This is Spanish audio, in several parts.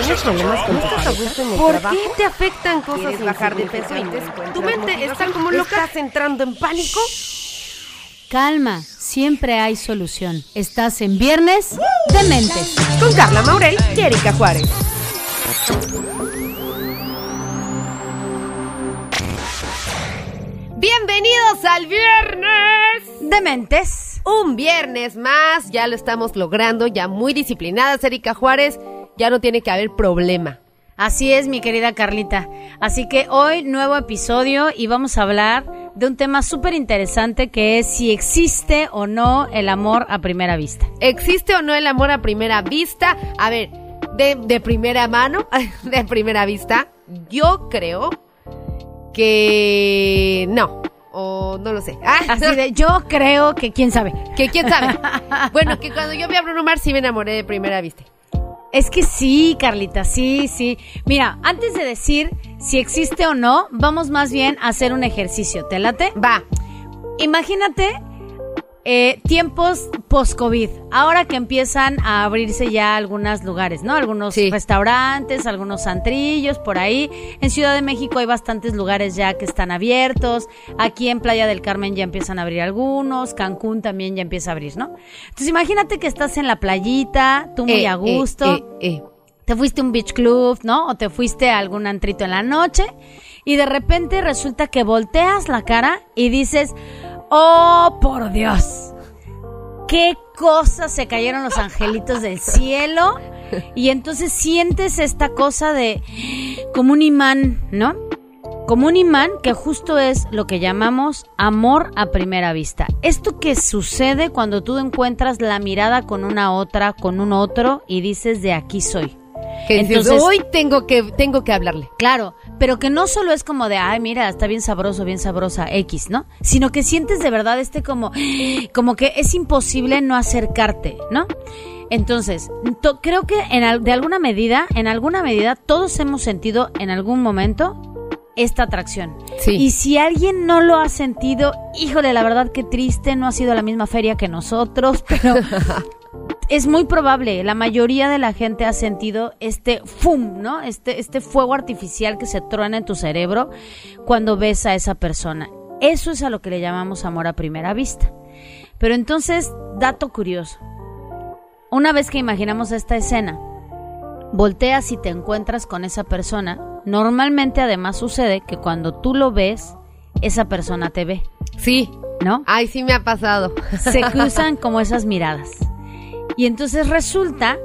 ¿Tienes problemas con tu pareja en el ¿Por trabajo? qué te afectan cosas ¿Quieres bajar de peso y te Tu mente está como loca. ¿Estás entrando en pánico? Calma, siempre hay solución. Estás en Viernes de Mentes. Con Carla Maurel y Erika Juárez. Bienvenidos al viernes. Dementes. Un viernes más, ya lo estamos logrando, ya muy disciplinadas, Erika Juárez. Ya no tiene que haber problema. Así es, mi querida Carlita. Así que hoy nuevo episodio y vamos a hablar de un tema súper interesante que es si existe o no el amor a primera vista. ¿Existe o no el amor a primera vista? A ver, de, de primera mano, de primera vista, yo creo que no. O no lo sé. Ah, Así de, yo creo que quién sabe. que quién sabe. Bueno, que cuando yo vi a Bruno Mars sí me enamoré de primera vista. Es que sí, Carlita, sí, sí. Mira, antes de decir si existe o no, vamos más bien a hacer un ejercicio. ¿Te late? Va. Imagínate eh, tiempos post-COVID, ahora que empiezan a abrirse ya algunos lugares, ¿no? Algunos Sí. restaurantes, algunos antrillos, por ahí. En Ciudad de México hay bastantes lugares ya que están abiertos. Aquí en Playa del Carmen ya empiezan a abrir algunos. Cancún también ya empieza a abrir, ¿no? Entonces imagínate que estás en la playita, tú muy Eh, a gusto eh, eh, eh. te fuiste a un beach club, ¿no? O te fuiste a algún antrito en la noche y de repente resulta que volteas la cara y dices, oh, por Dios, qué cosas se cayeron los angelitos del cielo y entonces sientes esta cosa de como un imán, ¿no? Como un imán que justo es lo que llamamos amor a primera vista. Esto que sucede cuando tú encuentras la mirada con una otra, con un otro y dices de aquí soy. Que dices, Entonces- hoy tengo que, tengo que hablarle. Claro, pero que no solo es como de, ay, mira, está bien sabroso, bien sabrosa, X, ¿no? Sino que sientes de verdad este como, como que es imposible no acercarte, ¿no? Entonces, to- creo que en, de alguna medida, en alguna medida, todos hemos sentido en algún momento esta atracción. Sí. Y si alguien no lo ha sentido, híjole, la verdad que triste, no ha sido la misma feria que nosotros, pero es muy probable, la mayoría de la gente ha sentido este fum, ¿no? Este, este fuego artificial que se truena en tu cerebro cuando ves a esa persona. Eso es a lo que le llamamos amor a primera vista. Pero entonces, dato curioso. Una vez que imaginamos esta escena, volteas y te encuentras con esa persona, normalmente además sucede que cuando tú lo ves, esa persona te ve, Sí. ¿no? Ay, sí me ha pasado. se cruzan como esas miradas. Y entonces resulta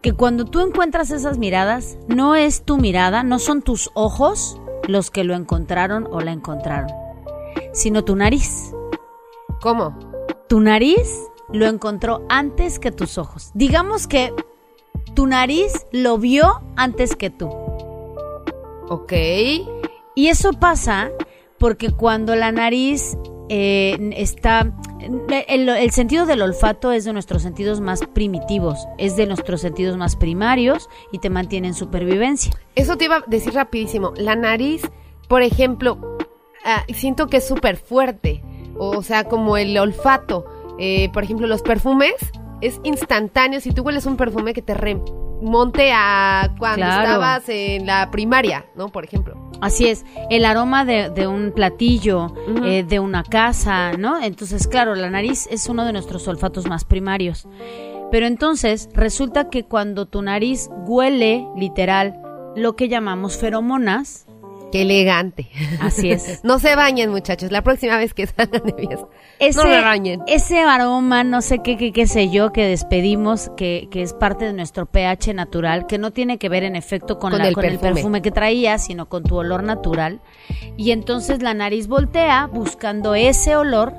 que cuando tú encuentras esas miradas, no es tu mirada, no son tus ojos los que lo encontraron o la encontraron, sino tu nariz. ¿Cómo? Tu nariz lo encontró antes que tus ojos. Digamos que tu nariz lo vio antes que tú. Ok. Y eso pasa porque cuando la nariz eh, está... El, el sentido del olfato es de nuestros sentidos más primitivos, es de nuestros sentidos más primarios y te mantiene en supervivencia. Eso te iba a decir rapidísimo. La nariz, por ejemplo, ah, siento que es súper fuerte. O sea, como el olfato. Eh, por ejemplo, los perfumes es instantáneo. Si tú hueles un perfume que te remonte a cuando Claro. estabas en la primaria, ¿no? Por ejemplo. Así es, el aroma de, de un platillo, eh, de una casa, ¿no? Entonces, claro, la nariz es uno de nuestros olfatos más primarios. Pero entonces resulta que cuando tu nariz huele, literal, lo que llamamos feromonas, Qué elegante. así es. No se bañen, muchachos. La próxima vez que salgan de fiesta. ese, No me bañen. ese aroma, no sé qué, qué, qué sé yo, que despedimos, que, que es parte de nuestro pH natural, que no tiene que ver en efecto con, Con la- el con el perfume. perfume que traías, sino con tu olor natural. Y entonces la nariz voltea buscando ese olor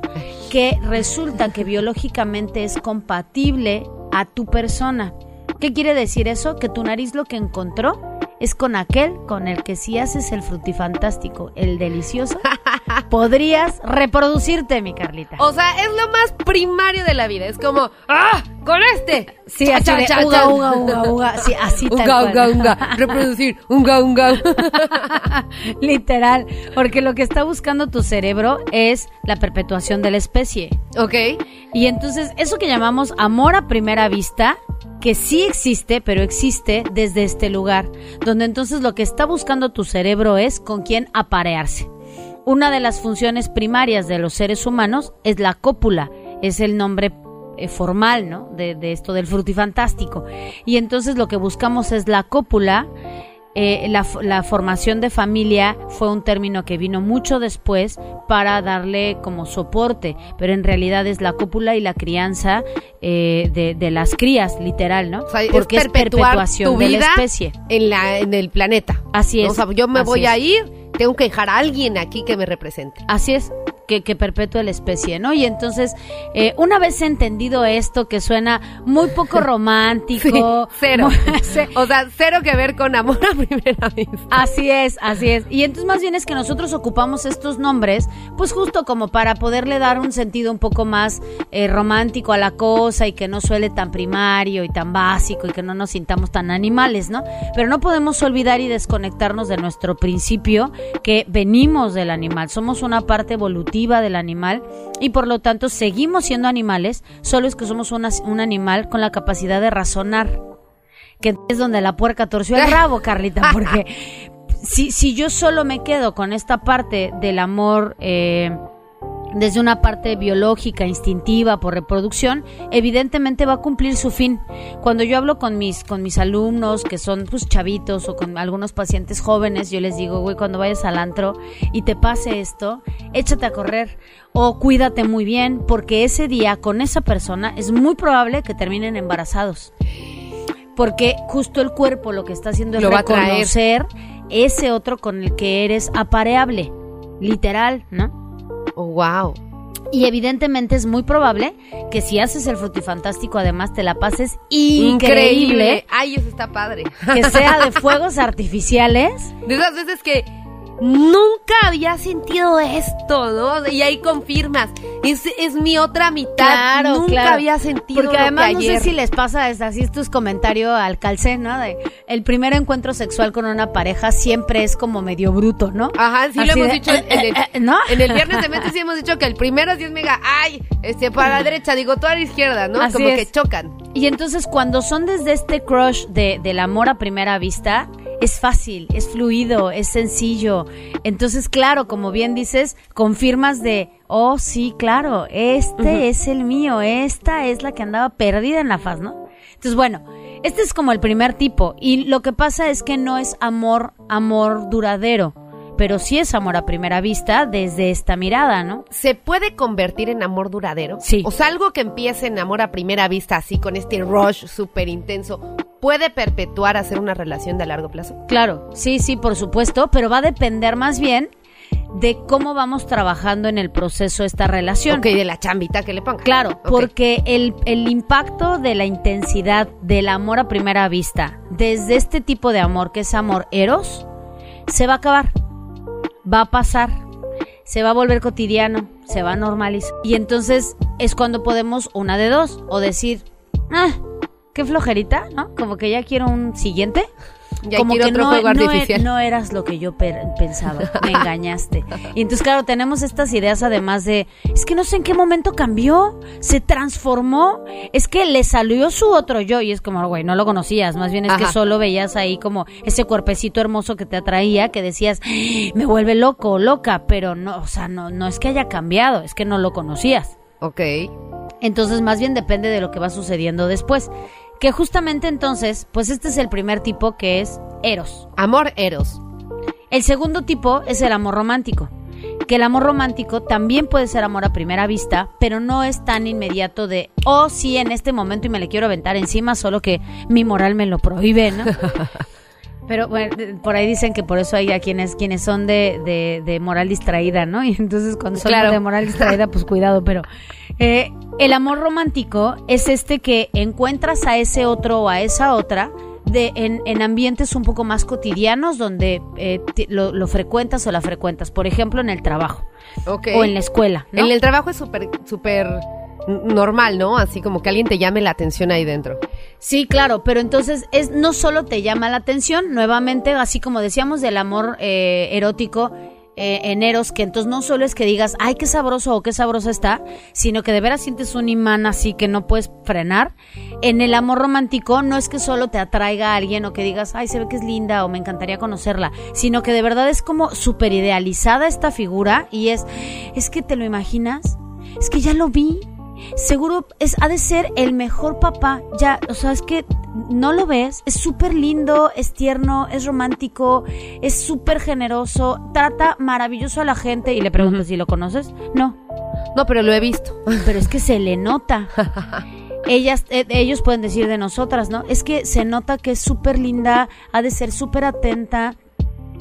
que resulta que biológicamente es compatible a tu persona. ¿Qué quiere decir eso? Que tu nariz lo que encontró es con aquel con el que si haces el frutifantástico, el delicioso, podrías reproducirte, mi Carlita. O sea, es lo más primario de la vida. Es como, ¡ah! ¡Con este! Sí, Cha, así cha, de cha, uga, uga, uga, uga. Sí, así tal Unga, cual. unga, unga. Reproducir. Unga, unga. Literal, porque lo que está buscando tu cerebro es la perpetuación de la especie. ok. Y entonces, eso que llamamos amor a primera vista que sí existe, pero existe desde este lugar, donde entonces lo que está buscando tu cerebro es con quién aparearse. Una de las funciones primarias de los seres humanos es la cópula, es el nombre eh, formal, ¿no? De, de esto del frutifantástico. Y entonces lo que buscamos es la cópula. Eh, la, la formación de familia fue un término que vino mucho después para darle como soporte, pero en realidad es la cópula y la crianza eh, de, de las crías, literal, ¿no? O sea, Porque es, perpetuar perpetuación tu de la especie. En, la, en el planeta. Así es. O sea, yo me voy es. a ir, tengo que dejar a alguien aquí que me represente. Así es, que, que perpetúe la especie, ¿no? Y entonces, eh, una vez entendido esto, que suena muy poco romántico. Sí, cero. muy- O sea, cero que ver con amor a primera vista. Así es, así es. Y entonces más bien es que nosotros ocupamos estos nombres, pues justo como para poderle dar un sentido un poco más eh, romántico a la cosa y que no suele tan primario y tan básico y que no nos sintamos tan animales, ¿no? Pero no podemos olvidar y desconectarnos de nuestro principio que venimos del animal, somos una parte evolutiva del animal y por lo tanto seguimos siendo animales, solo es que somos una- un animal con la capacidad de razonar que es donde la puerca torció el rabo, Carlita, porque si, si yo solo me quedo con esta parte del amor eh, desde una parte biológica, instintiva, por reproducción, evidentemente va a cumplir su fin. Cuando yo hablo con mis, con mis alumnos, que son pues chavitos, o con algunos pacientes jóvenes, yo les digo, güey, cuando vayas al antro y te pase esto, échate a correr o cuídate muy bien, porque ese día con esa persona es muy probable que terminen embarazados porque justo el cuerpo lo que está haciendo es Lo reconocer ese otro con el que eres apareable, literal, ¿no? Oh, wow. Y evidentemente es muy probable que si haces el frutifantástico además te la pases increíble, Ay, eso está padre. que sea de fuegos artificiales. De esas veces que nunca había sentido esto, ¿no? Y ahí confirmas. Es, es mi otra mitad. Claro, nunca claro. había sentido Porque además no sé si les pasa, es así es tu comentario al calcé, ¿no? De el primer encuentro sexual con una pareja siempre es como medio bruto, ¿no? Ajá, sí Así lo hemos de, dicho en, en el, eh, eh, ¿no? en el viernes de mente sí hemos dicho que el primero sí es mega, ay, este para la derecha, digo tú a la izquierda, ¿no? Así Como es. que chocan. Y entonces cuando son desde este crush de, del amor a primera vista, es fácil, es fluido, es sencillo. Entonces, claro, como bien dices, confirmas de, oh, sí, claro, este es el mío, esta es la que andaba perdida en la faz, ¿no? Entonces, bueno, este es como el primer tipo. Y lo que pasa es que no es amor, amor duradero, pero sí es amor a primera vista desde esta mirada, ¿no? ¿Se puede convertir en amor duradero? Sí. O sea, algo que empiece en amor a primera vista, así con este rush súper intenso, ¿puede perpetuar hacer una relación de largo plazo? Claro, sí, sí, por supuesto, pero va a depender más bien de cómo vamos trabajando en el proceso esta relación. Ok, de la chambita que le ponga. Claro, porque el, el impacto de la intensidad del amor a primera vista, desde este tipo de amor que es amor eros, se va a acabar, va a pasar, se va a volver cotidiano, se va a normalizar. Y entonces es cuando podemos una de dos, o decir, ah, qué flojerita, ¿no? Como que ya quiero un siguiente. Ya como que otro no, juego no e- artificial. no eras lo que yo pensaba, me engañaste. Y entonces, claro, tenemos estas ideas además de, es que no sé en qué momento cambió, se transformó, es que le salió su otro yo, y es como, güey, no lo conocías, más bien es que solo veías ahí como ese cuerpecito hermoso que te atraía, que decías, "Ah, me vuelve loco, loca, pero no, o sea, no, no es que haya cambiado, es que no lo conocías. Ok. Entonces, más bien depende de lo que va sucediendo después. Que justamente entonces, pues este es el primer tipo que es Eros. Amor eros. El segundo tipo es el amor romántico. Que el amor romántico también puede ser amor a primera vista, pero no es tan inmediato de, oh, sí, en este momento y me le quiero aventar encima, solo que mi moral me lo prohíbe, ¿no? Pero bueno, por ahí dicen que por eso hay a quienes, quienes son de, de, de moral distraída, ¿no? Y entonces cuando son Claro. de moral distraída, pues cuidado, pero eh, el amor romántico es este que encuentras a ese otro o a esa otra de, en, en ambientes un poco más cotidianos donde eh, lo, lo frecuentas o la frecuentas. Por ejemplo, en el trabajo Ok. o en la escuela, ¿no? En el trabajo es súper, súper normal, ¿no? Así como que alguien te llame la atención ahí dentro. Sí, claro, pero entonces es no solo te llama la atención, nuevamente, así como decíamos del amor eh, erótico, eh, en Eros, que entonces no solo es que digas, ay, qué sabroso o qué sabrosa está, sino que de veras sientes un imán así que no puedes frenar. En el amor romántico no es que solo te atraiga a alguien o que digas, ay, se ve que es linda o me encantaría conocerla, sino que de verdad es como súper idealizada esta figura y es, es que te lo imaginas, es que ya lo vi, seguro es, ha de ser el mejor papá. Ya, o sea, es que no lo ves. Es súper lindo, es tierno, es romántico, es súper generoso, trata maravilloso a la gente. Y le pregunto si lo conoces. No, No, pero lo he visto. pero es que se le nota. Ellas, eh, ellos pueden decir de nosotras, ¿no? Es que se nota que es súper linda, ha de ser súper atenta,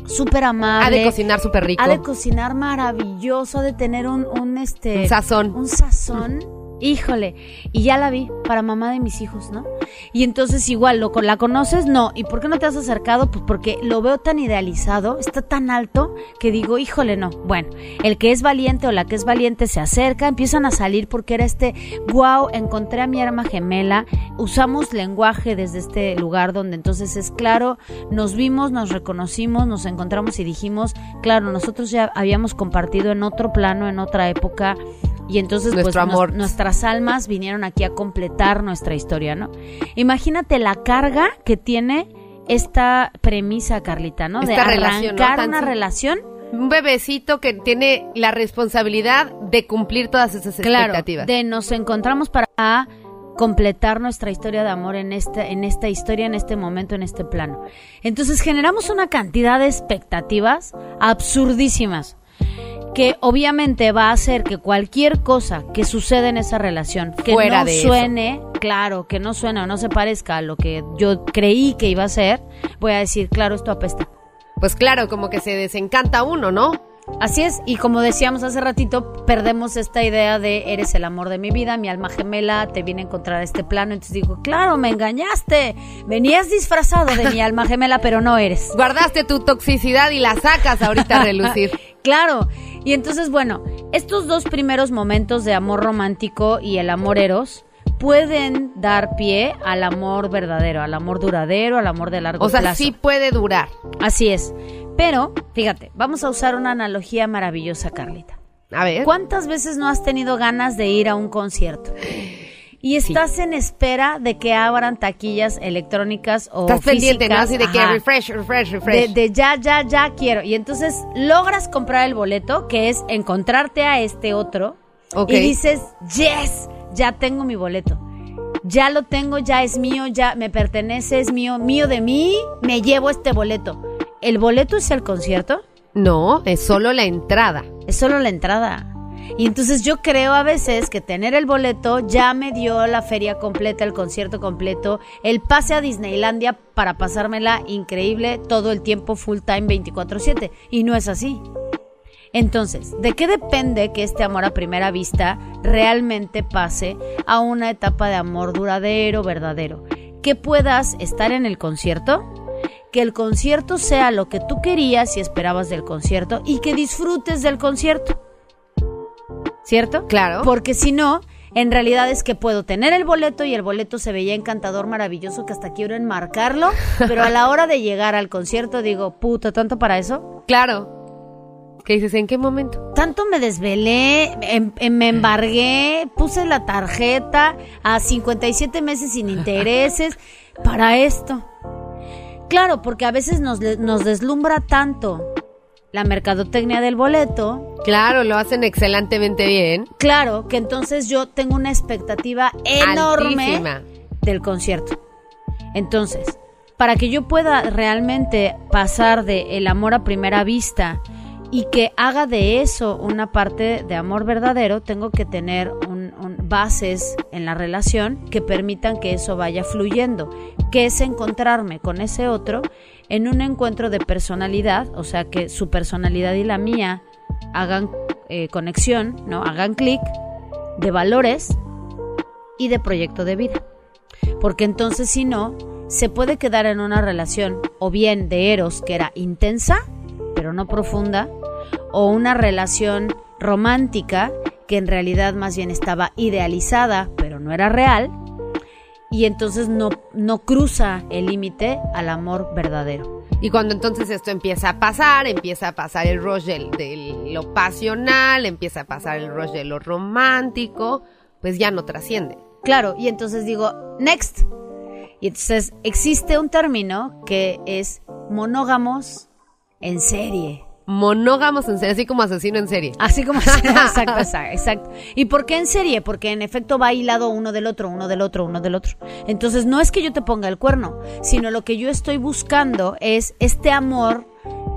súper amable. Ha de cocinar súper rico. Ha de cocinar maravilloso, ha de tener un, un este... Un sazón. Un sazón. Híjole, y ya la vi para mamá de mis hijos, ¿no? Y entonces igual, ¿lo, ¿la conoces? No. ¿Y por qué no te has acercado? Pues porque lo veo tan idealizado, está tan alto, que digo, híjole, no. Bueno, el que es valiente o la que es valiente se acerca, empiezan a salir porque era este, wow, encontré a mi arma gemela, usamos lenguaje desde este lugar donde entonces es claro, nos vimos, nos reconocimos, nos encontramos y dijimos, claro, nosotros ya habíamos compartido en otro plano, en otra época, y entonces pues Nuestro nos- amor. Nuestras almas vinieron aquí a completar nuestra historia, ¿no? Imagínate la carga que tiene esta premisa, Carlita, ¿no? de relación, arrancar Tan una relación, Un bebecito que tiene la responsabilidad de cumplir todas esas claro, expectativas. de nos encontramos para completar nuestra historia de amor en esta, en esta historia, en este momento, en este plano. Entonces generamos una cantidad de expectativas absurdísimas que obviamente va a hacer que cualquier cosa que suceda en esa relación que Fuera no de eso. suene, claro, que no suene o no se parezca a lo que yo creí que iba a ser, voy a decir, claro, esto apesta. Pues claro, como que se desencanta uno, ¿no? Así es, y como decíamos hace ratito, perdemos esta idea de eres el amor de mi vida, mi alma gemela, te vine a encontrar a este plano, entonces digo, claro, me engañaste, venías disfrazado de mi alma gemela, pero no eres. Guardaste tu toxicidad y la sacas ahorita a relucir. Claro, y entonces bueno, estos dos primeros momentos de amor romántico y el amor eros pueden dar pie al amor verdadero, al amor duradero, al amor de largo O sea, plazo. sí puede durar. Así es. Pero, fíjate, vamos a usar una analogía maravillosa, Carlita. A ver. ¿Cuántas veces no has tenido ganas de ir a un concierto? Y estás en espera de que abran taquillas electrónicas o Estás pendiente, ¿no? Así de que ajá, refresh, refresh, de, refresh. de ya, ya, ya quiero. Y entonces logras comprar el boleto, que es encontrarte a este otro. Ok. Y dices, yes, ya tengo mi boleto. Ya lo tengo, ya es mío, ya me pertenece, es mío, mío de mí, me llevo este boleto. ¿El boleto es el concierto? No, es solo la entrada. Es solo la entrada. Y entonces yo creo a veces que tener el boleto ya me dio la feria completa, el concierto completo, el pase a Disneylandia para pasármela increíble todo el tiempo full time 24/7. Y no es así. Entonces, ¿de qué depende que este amor a primera vista realmente pase a una etapa de amor duradero, verdadero? Que puedas estar en el concierto, que el concierto sea lo que tú querías y esperabas del concierto y que disfrutes del concierto. ¿Cierto? Claro. Porque si no, en realidad es que puedo tener el boleto y el boleto se veía encantador, maravilloso, que hasta quiero enmarcarlo, pero a la hora de llegar al concierto digo, puta, ¿tanto para eso? Claro. ¿Qué dices? ¿En qué momento? Tanto me desvelé, em- em- me embargué, puse la tarjeta a 57 meses sin intereses para esto. Claro, porque a veces nos, deslumbra tanto la mercadotecnia del boleto, Claro, lo hacen excelentemente bien. claro, que entonces yo tengo una expectativa enorme Altísima. del concierto. Entonces, para que yo pueda realmente pasar de el amor a primera vista y que haga de eso una parte de amor verdadero, tengo que tener un- bases en la relación que permitan que eso vaya fluyendo, que es encontrarme con ese otro en un encuentro de personalidad, o sea, que su personalidad y la mía hagan eh, conexión, ¿no? Hagan clic de valores y de proyecto de vida. Porque entonces si no, se puede quedar en una relación o bien de eros que era intensa, pero no profunda, o una relación romántica que en realidad más bien estaba idealizada, pero no era real, y entonces no, no cruza el límite al amor verdadero. Y cuando entonces esto empieza a pasar, empieza a pasar el rush de lo pasional, empieza a pasar el rush de lo romántico, pues ya no trasciende. Claro, y entonces digo, next. Y entonces existe un término que es monógamos en serie. Monógamos en serie, así como asesino en serie. Así como exacto, exacto, exacto. ¿Y por qué en serie? Porque en efecto va hilado uno del otro, uno del otro, uno del otro. Entonces no es que yo te ponga el cuerno, sino lo que yo estoy buscando es este amor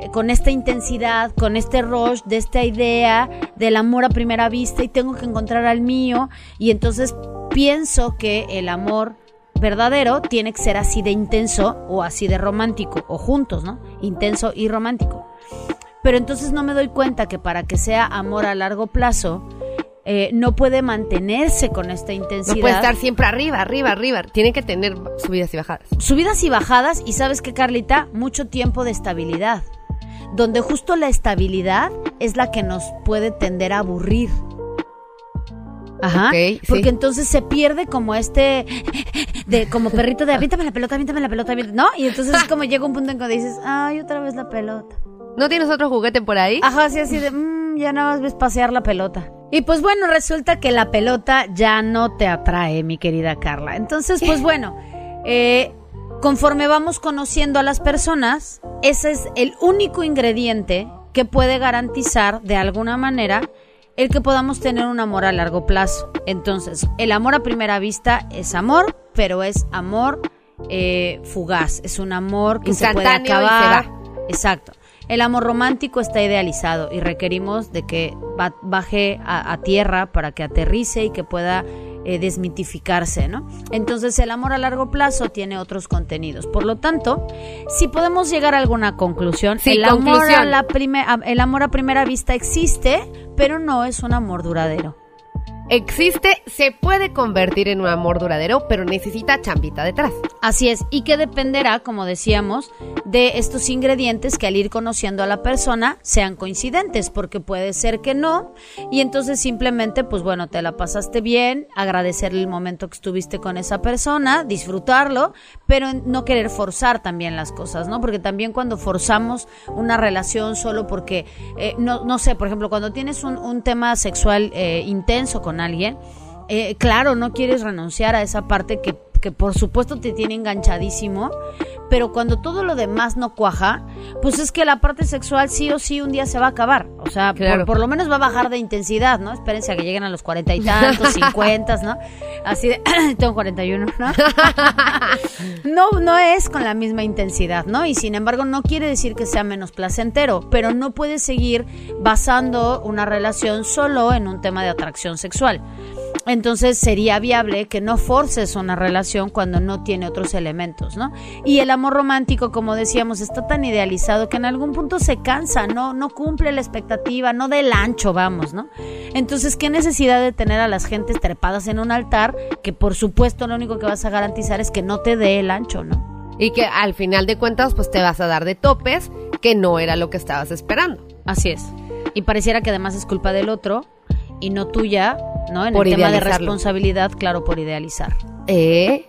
eh, con esta intensidad, con este rush de esta idea del amor a primera vista y tengo que encontrar al mío y entonces pienso que el amor verdadero tiene que ser así de intenso o así de romántico o juntos, ¿no? Intenso y romántico. Pero entonces no me doy cuenta que para que sea amor a largo plazo, eh, no puede mantenerse con esta intensidad. No puede estar siempre arriba, arriba, arriba. Tiene que tener subidas y bajadas. Subidas y bajadas, y sabes que, Carlita, mucho tiempo de estabilidad. Donde justo la estabilidad es la que nos puede tender a aburrir. Ajá. Sí. Porque entonces se pierde como este de como perrito de aviéntame la pelota, aviéntame la pelota, aviéntame", ¿no? Y entonces es como llega un punto en que dices, ay, otra vez la pelota. ¿No tienes otro juguete por ahí? Ajá, sí, así de, "Mm, ya nada más ves pasear la pelota. Y pues bueno, resulta que la pelota ya no te atrae, mi querida Carla. Entonces, pues bueno, eh, conforme vamos conociendo a las personas, ese es el único ingrediente que puede garantizar de alguna manera el que podamos tener un amor a largo plazo. Entonces, el amor a primera vista es amor, pero es amor eh, fugaz, es un amor que se puede Instantáneo y se acabar. va. Exacto. El amor romántico está idealizado y requerimos de que ba- baje a, a tierra para que aterrice y que pueda eh, desmitificarse, ¿no? Entonces el amor a largo plazo tiene otros contenidos. Por lo tanto, si podemos llegar a alguna conclusión, Sí, el, amor a la prime- el amor a primera vista existe, pero no es un amor duradero. Existe, se puede convertir en un amor duradero, pero necesita chambita detrás. Así es, y que dependerá, como decíamos, de estos ingredientes que al ir conociendo a la persona sean coincidentes, porque puede ser que no, y entonces simplemente, pues bueno, te la pasaste bien, agradecerle el momento que estuviste con esa persona, disfrutarlo, pero no querer forzar también las cosas, ¿no? Porque también cuando forzamos una relación solo porque, eh, no, no sé, por ejemplo, cuando tienes un, tema sexual eh, intenso con alguien, eh, claro, no quieres renunciar a esa parte que, que por supuesto te tiene enganchadísimo, pero cuando todo lo demás no cuaja, pues es que la parte sexual sí o sí un día se va a acabar. O sea, por- por, lo menos va a bajar de intensidad, ¿no? Espérense a que lleguen a los cuarenta y tantos, cincuentas, ¿no? Así de, tengo 41, ¿no? no, no es con la misma intensidad, ¿no? Y sin embargo no quiere decir que sea menos placentero, pero no puedes seguir basando una relación solo en un tema de atracción sexual. Entonces sería viable que no forces una relación cuando no tiene otros elementos, ¿no? Y el amor romántico, como decíamos, está tan idealizado que en algún punto se cansa, no, no cumple la expectativa, no del ancho, vamos, ¿no? Entonces, ¿qué necesidad de tener a las gentes trepadas en un altar que por supuesto lo único que vas a garantizar es que no te dé el ancho, ¿no? Y que al final de cuentas, pues te vas a dar de topes que no era lo que estabas esperando. Así es. Y pareciera que además es culpa del otro y no tuya, ¿no? En Por el tema de responsabilidad, claro, por idealizar. ¿Eh?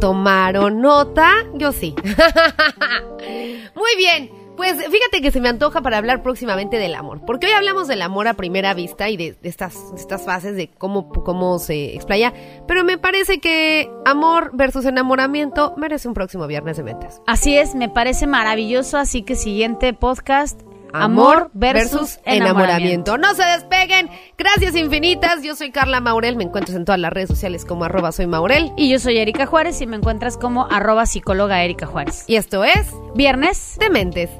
¿Tomaron nota? Yo sí. Muy bien. Pues fíjate que se me antoja para hablar próximamente del amor. Porque hoy hablamos del amor a primera vista y de, de estas, de estas fases de cómo, cómo se explaya. Pero me parece que amor versus enamoramiento merece un próximo viernes de mentes. Así es, me parece maravilloso, así que siguiente podcast, amor versus, enamoramiento. No se despeguen. Gracias infinitas. Yo soy Carla Maurel. Me encuentras en todas las redes sociales como arroba soy Maurel. Y yo soy Erika Juárez y me encuentras como arroba psicóloga Erika Juárez. Y esto es Viernes Dementes.